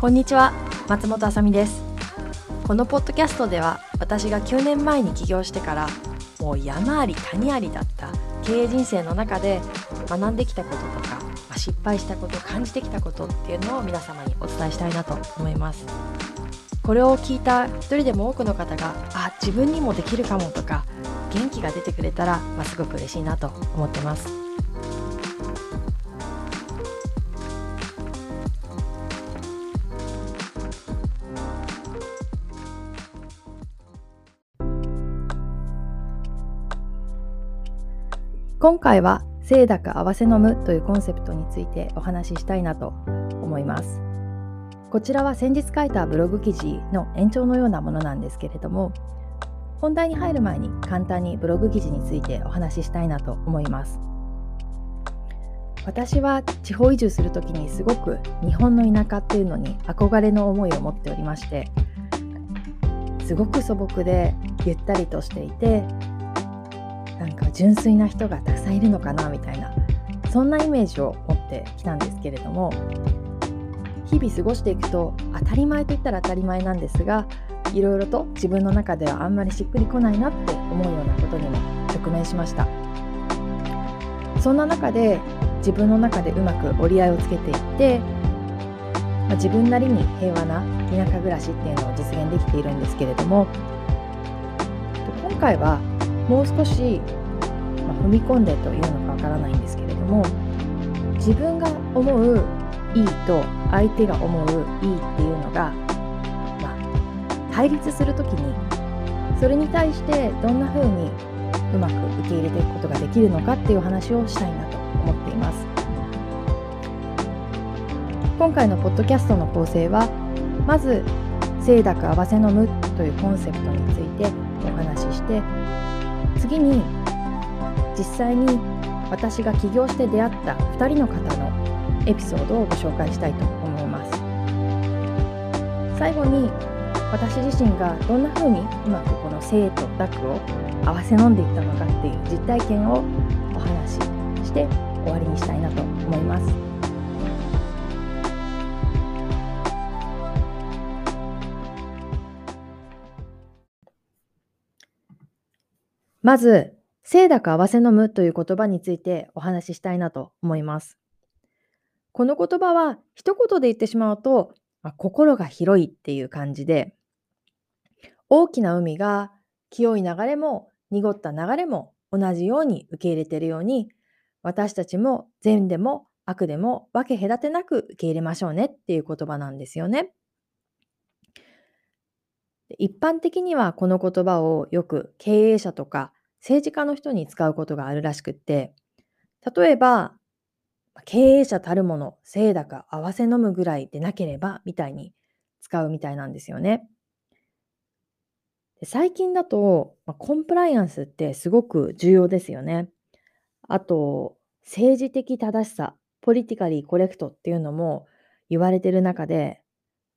こんにちは松本あさみです。このポッドキャストでは私が9年前に起業してからもう山あり谷ありだった経営人生の中で学んできたこととか失敗したこと感じてきたことっていうのを皆様にお伝えしたいなと思います。これを聞いた一人でも多くの方があ自分にもできるかもとか元気が出てくれたら、まあ、すごく嬉しいなと思ってます。今回は清濁合わせ飲むというコンセプトについてお話ししたいなと思います。こちらは先日書いたブログ記事の延長のようなものなんですけれども本題に入る前に簡単にブログ記事についてお話ししたいなと思います。私は地方移住する時にすごく日本の田舎っていうのに憧れの思いを持っておりましてすごく素朴でゆったりとしていてなんか純粋な人がたくさんいるのかなみたいなそんなイメージを持ってきたんですけれども日々過ごしていくと当たり前といったら当たり前なんですがいろいろと自分の中ではあんまりしっくりこないなって思うようなことにも直面しました。そんな中で自分の中でうまく折り合いをつけていって、まあ、自分なりに平和な田舎暮らしっていうのを実現できているんですけれども今回はもう少し、まあ、踏み込んでというのかわからないんですけれども自分が思ういいと相手が思ういいっていうのが、まあ、対立する時にそれに対してどんな風にうまく受け入れていくことができるのかっていう話をしたいなと思っています。今回のポッドキャストの構成はまず「清濁合わせ飲む」というコンセプトについてお話しして次に実際に私が起業して出会った2人の方のエピソードをご紹介したいと思います最後に私自身がどんな風にうまくこの生と濁を合わせ飲んでいったのかっていう実体験をお話しして終わりにしたいなと思いますまず、清濁合わせ飲むという言葉についてお話ししたいなと思います。この言葉は一言で言ってしまうと、まあ、心が広いっていう感じで、大きな海が清い流れも濁った流れも同じように受け入れているように、私たちも善でも悪でも分け隔てなく受け入れましょうねっていう言葉なんですよね。一般的にはこの言葉をよく経営者とか政治家の人に使うことがあるらしくって、例えば、経営者たるもの、清濁合わせ飲むぐらいでなければ、みたいに使うみたいなんですよね。最近だと、まあコンプライアンスってすごく重要ですよね。あと、政治的正しさ、ポリティカリーコレクトっていうのも言われてる中で、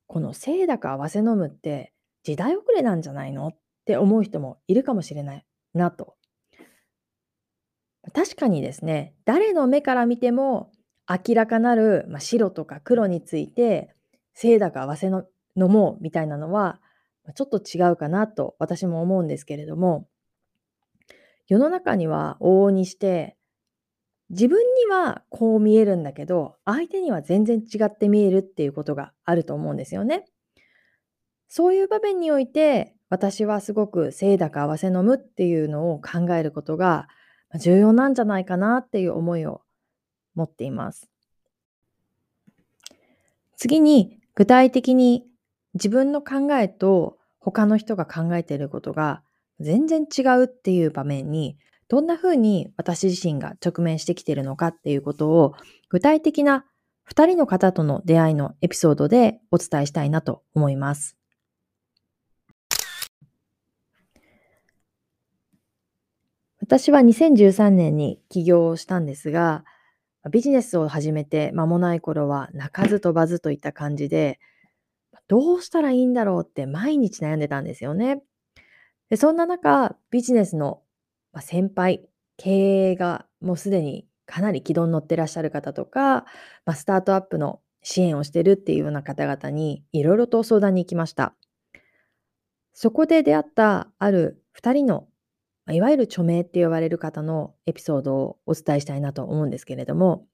この清濁合わせ飲むって時代遅れなんじゃないの？って思う人もいるかもしれないなと。確かにですね、誰の目から見ても明らかなる、ま、白とか黒について清濁合わせの飲もうみたいなのはちょっと違うかなと私も思うんですけれども世の中には往々にして自分にはこう見えるんだけど相手には全然違って見えるっていうことがあると思うんですよね。そういう場面において、私はすごく清濁合わせ飲むっていうのを考えることが重要なんじゃないかなっていう思いを持っています。次に、具体的に自分の考えと他の人が考えていることが全然違うっていう場面に、どんな風に私自身が直面してきているのかっていうことを具体的な2人の方との出会いのエピソードでお伝えしたいなと思います。私は2013年に起業をしたんですが、ビジネスを始めて間もない頃は鳴かず飛ばずといった感じで、どうしたらいいんだろうって毎日悩んでたんですよね。でそんな中、ビジネスの先輩、経営がもうすでにかなり軌道に乗ってらっしゃる方とか、まあ、スタートアップの支援をしてるっていうような方々にいろいろと相談に行きました。そこで出会ったある2人のいわゆる著名って呼ばれる方のエピソードをお伝えしたいなと思うんですけれども、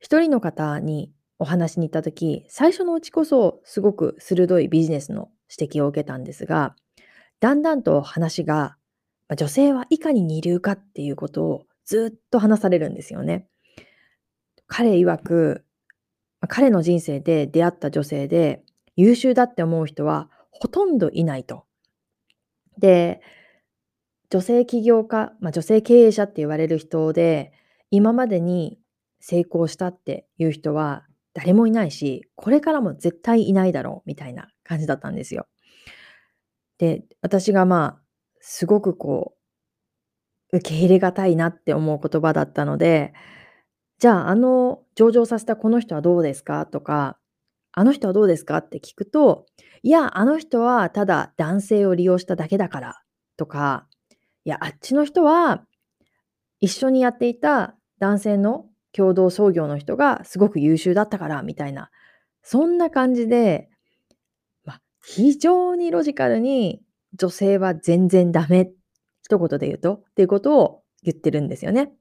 一人の方にお話に行った時、最初のうちこそすごく鋭いビジネスの指摘を受けたんですが、だんだんと話が、ま女性はいかに二流かっていうことをずっと話されるんですよね。彼曰く、彼の人生で出会った女性で優秀だって思う人はほとんどいないと。で、女性起業家、まあ、女性経営者って言われる人で、今までに成功したっていう人は誰もいないし、これからも絶対いないだろうみたいな感じだったんですよ。で、私がまあ、すごくこう、受け入れがたいなって思う言葉だったので、じゃあ、あの上場させたこの人はどうですかとか、あの人はどうですかって聞くと、いや、あの人はただ男性を利用しただけだからとか、いや、あっちの人は一緒にやっていた男性の共同創業の人がすごく優秀だったからみたいな、そんな感じで、まあ、非常にロジカルに女性は全然ダメ、一言で言うとっていうことを言ってるんですよね。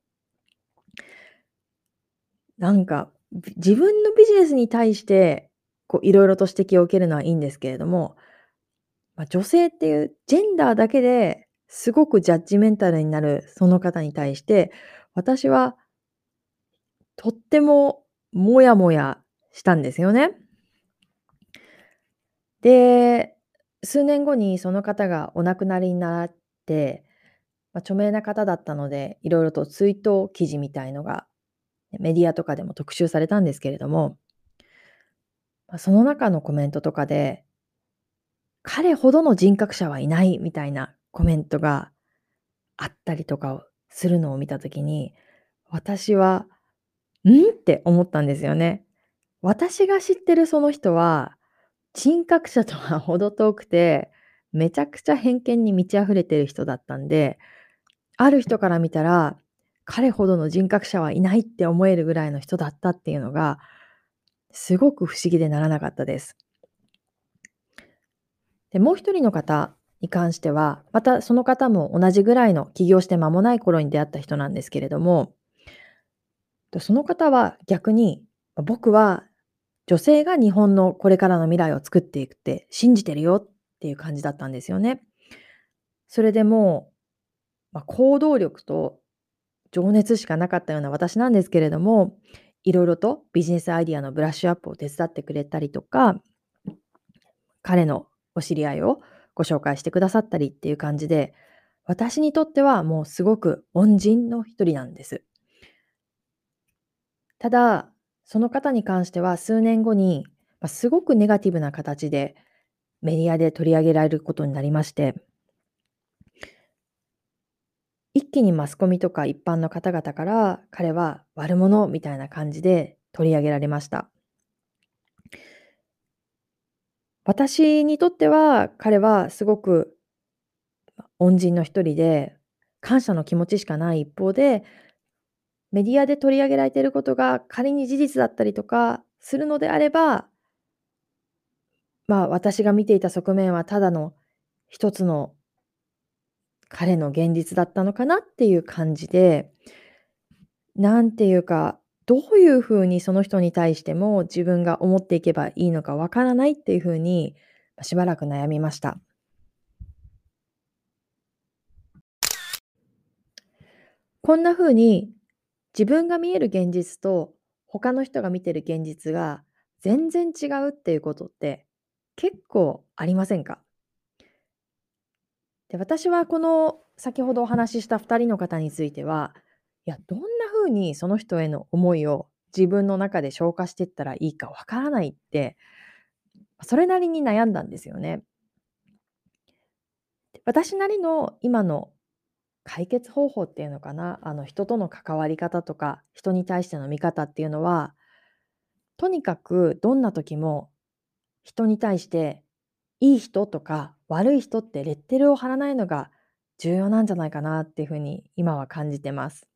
なんか、自分のビジネスに対して、こういろいろと指摘を受けるのはいいんですけれども、まあ、女性っていうジェンダーだけですごくジャッジメンタルになるその方に対して、私はとってももやもやしたんですよね。で、数年後にその方がお亡くなりになって、まあ、著名な方だったので、いろいろと追悼記事みたいのがメディアとかでも特集されたんですけれども、まあ、その中のコメントとかで、彼ほどの人格者はいないみたいなコメントがあったりとかをするのを見たときに、私は、ん？って思ったんですよね。私が知ってるその人は、人格者とは程遠くて、めちゃくちゃ偏見に満ち溢れてる人だったんで、ある人から見たら、彼ほどの人格者はいないって思えるぐらいの人だったっていうのが、すごく不思議でならなかったです。で、もう一人の方に関しては、またその方も同じぐらいの起業して間もない頃に出会った人なんですけれども、その方は逆に、僕は女性が日本のこれからの未来を作っていくって信じてるよっていう感じだったんですよね。それでもう、まあ、行動力と情熱しかなかったような私なんですけれども、いろいろとビジネスアイディアのブラッシュアップを手伝ってくれたりとか、彼のお知り合いをご紹介してくださったりっていう感じで、私にとってはもうすごく恩人の一人なんです。ただ、その方に関しては数年後に、ますごくネガティブな形でメディアで取り上げられることになりまして、一気にマスコミとか一般の方々から彼は悪者みたいな感じで取り上げられました。私にとっては彼はすごく恩人の一人で感謝の気持ちしかない一方でメディアで取り上げられていることが仮に事実だったりとかするのであればまあ私が見ていた側面はただの一つの彼の現実だったのかなっていう感じでなんていうかどういうふうにその人に対しても自分が思っていけばいいのかわからないっていうふうにしばらく悩みました。こんなふうに自分が見える現実と他の人が見てる現実が全然違うっていうことって結構ありませんか？で私はこの先ほどお話しした2人の方についてはいやどんな風にその人への思いを自分の中で消化していったらいいかわからないってそれなりに悩んだんですよね。私なりの今の解決方法っていうのかなあの人との関わり方とか人に対しての見方っていうのはとにかくどんな時も人に対していい人とか悪い人ってレッテルを貼らないのが重要なんじゃないかなっていうふうに今は感じてます。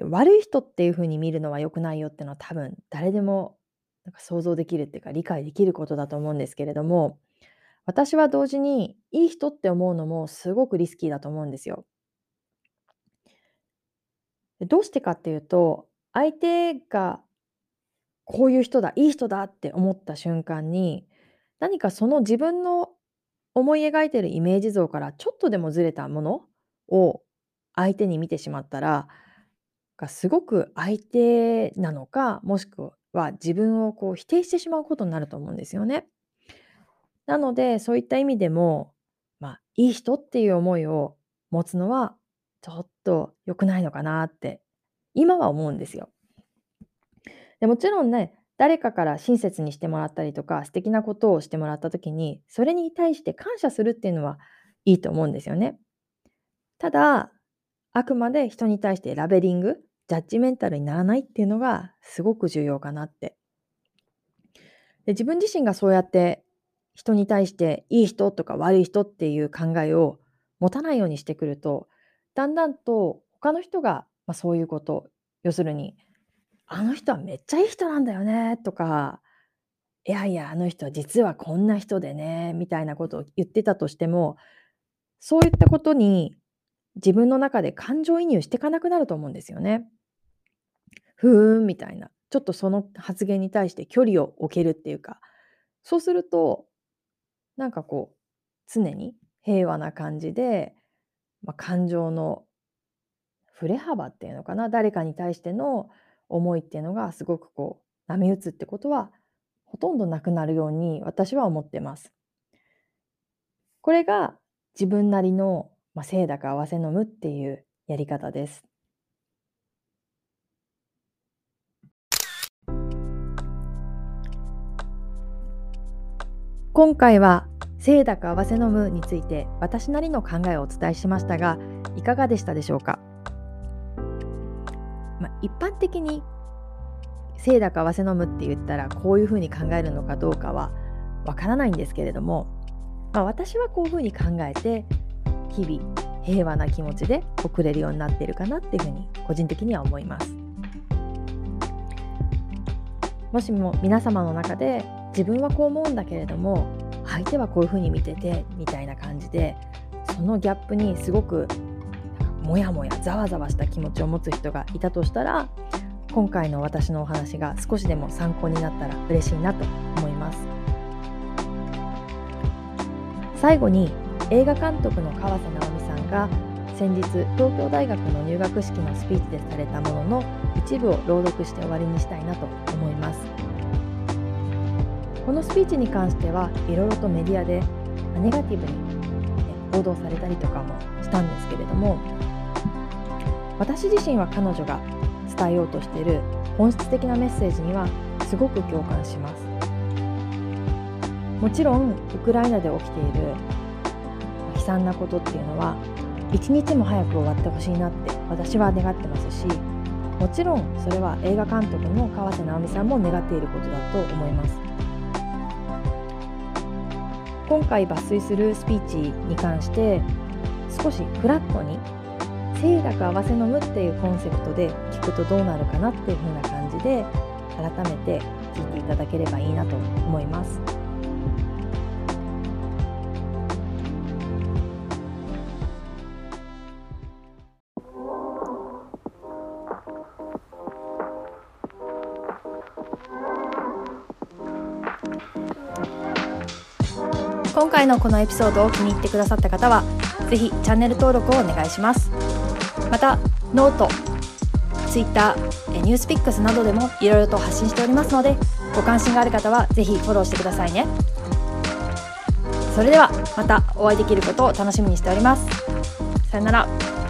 悪い人っていうふうに見るのは良くないよってのは多分誰でもなんか想像できるっていうか理解できることだと思うんですけれども私は同時にいい人って思うのもすごくリスキーだと思うんですよ。どうしてかっていうと相手がこういう人だいい人だって思った瞬間に何かその自分の思い描いてるイメージ像からちょっとでもずれたものを相手に見てしまったらがすごく相手なのかもしくは自分をこう否定してしまうことになると思うんですよね。なのでそういった意味でも、まあ、いい人っていう思いを持つのはちょっと良くないのかなって今は思うんですよ。でもちろんね誰かから親切にしてもらったりとか素敵なことをしてもらった時にそれに対して感謝するっていうのはいいと思うんですよね。ただあくまで人に対してラベリングジャッジメンタルにならないっていうのがすごく重要かなって。で自分自身がそうやって人に対していい人とか悪い人っていう考えを持たないようにしてくるとだんだんと他の人が、まあ、そういうこと要するにあの人はめっちゃいい人なんだよねとかいやいやあの人は実はこんな人でねみたいなことを言ってたとしてもそういったことに自分の中で感情移入していかなくなると思うんですよね。ふーんみたいなちょっとその発言に対して距離を置けるっていうかそうするとなんかこう常に平和な感じで、まあ、感情の振れ幅っていうのかな誰かに対しての思いっていうのがすごくこう波打つってことはほとんどなくなるように私は思ってます。これが自分なりの、まあ、清濁合わせ飲むっていうやり方です。今回は清濁合わせ飲むについて私なりの考えをお伝えしましたがいかがでしたでしょうか、まあ、一般的に清濁合わせ飲むって言ったらこういうふうに考えるのかどうかはわからないんですけれども、まあ、私はこういうふうに考えて日々平和な気持ちで送れるようになっているかなっていうふうに個人的には思います。もしも皆様の中で自分はこう思うんだけれども相手はこういうふうに見ててみたいな感じでそのギャップにすごくモヤモヤざわざわした気持ちを持つ人がいたとしたら今回の私のお話が少しでも参考になったら嬉しいなと思います。最後に映画監督の川瀬直美さんが先日東京大学の入学式のスピーチでされたものの一部を朗読して終わりにしたいなと思います。このスピーチに関してはいろいろとメディアでネガティブに報道されたりとかもしたんですけれども私自身は彼女が伝えようとしている本質的なメッセージにはすごく共感します。もちろんウクライナで起きている悲惨なことっていうのは一日も早く終わってほしいなって私は願ってますしもちろんそれは映画監督の川瀬直美さんも願っていることだと思います。今回抜粋するスピーチに関して少しフラットに清濁合わせ飲むっていうコンセプトで聞くとどうなるかなっていう風な感じで改めて聞いていただければいいなと思います。回のこのエピソードを気に入ってくださった方は是非チャンネル登録をお願いします。またノート Twitter ニュースピックスなどでもいろいろと発信しておりますのでご関心がある方は是非フォローしてくださいね。それではまたお会いできることを楽しみにしております。さよなら。